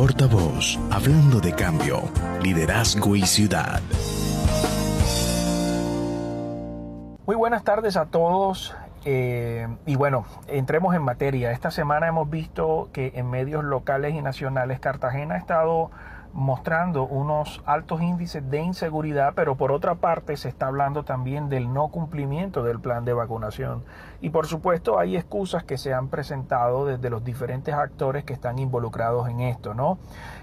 portavoz, hablando de cambio, liderazgo y ciudad. Muy buenas tardes a todos. Eh, y bueno, entremos en materia. Esta semana hemos visto que en medios locales y nacionales Cartagena ha estado mostrando unos altos índices de inseguridad, pero por otra parte se está hablando también del no cumplimiento del plan de vacunación. Y por supuesto hay excusas que se han presentado desde los diferentes actores que están involucrados en esto, ¿no?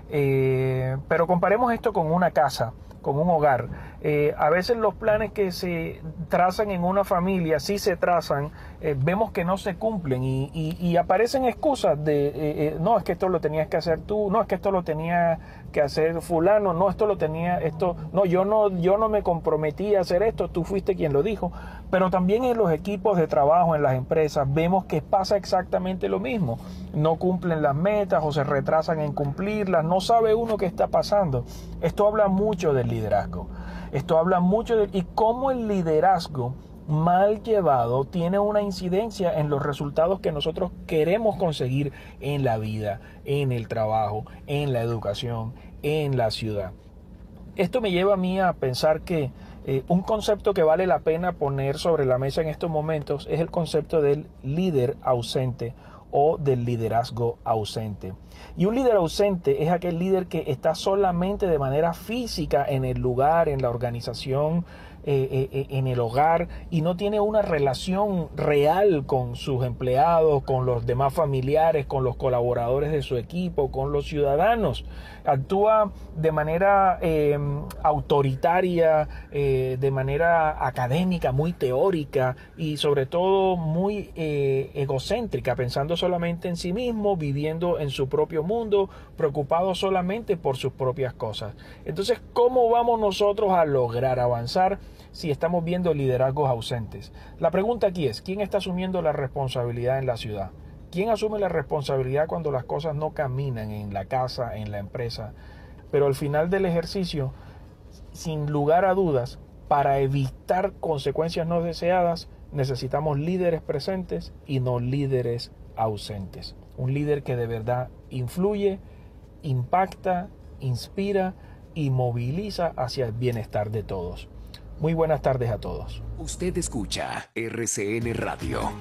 Eh, pero comparemos esto con una casa con un hogar. Eh, a veces los planes que se trazan en una familia, si se trazan, eh, vemos que no se cumplen y, aparecen excusas de, no, es que esto lo tenías que hacer tú, no, es que esto lo tenía que hacer fulano, no, esto lo tenía, esto, no, yo no, yo no me comprometí a hacer esto, tú fuiste quien lo dijo. Pero también en los equipos de trabajo, en las empresas, vemos que pasa exactamente lo mismo. No cumplen las metas o se retrasan en cumplirlas, no sabe uno qué está pasando. Esto habla mucho del liderazgo. Esto habla mucho de y cómo el liderazgo mal llevado tiene una incidencia en los resultados que nosotros queremos conseguir en la vida, en el trabajo, en la educación, en la ciudad. Esto me lleva a mí a pensar que eh, un concepto que vale la pena poner sobre la mesa en estos momentos es el concepto del líder ausente o del liderazgo ausente. Y un líder ausente es aquel líder que está solamente de manera física en el lugar, en la organización, eh, eh, eh, en el hogar y no tiene una relación real con sus empleados, con los demás familiares, con los colaboradores de su equipo, con los ciudadanos. Actúa de manera autoritaria, de manera académica, muy teórica y sobre todo muy egocéntrica, pensando solamente en sí mismo, viviendo en su propio mundo, preocupado solamente por sus propias cosas. Entonces, ¿cómo vamos nosotros a lograr avanzar? Si estamos viendo liderazgos ausentes. La pregunta aquí es, ¿quién está asumiendo la responsabilidad en la ciudad? ¿Quién asume la responsabilidad cuando las cosas no caminan en la casa, en la empresa? Pero al final del ejercicio, sin lugar a dudas, para evitar consecuencias no deseadas, necesitamos líderes presentes y no líderes ausentes. Un líder que de verdad influye, impacta, inspira y moviliza hacia el bienestar de todos. Muy buenas tardes a todos. Usted escucha RCN Radio.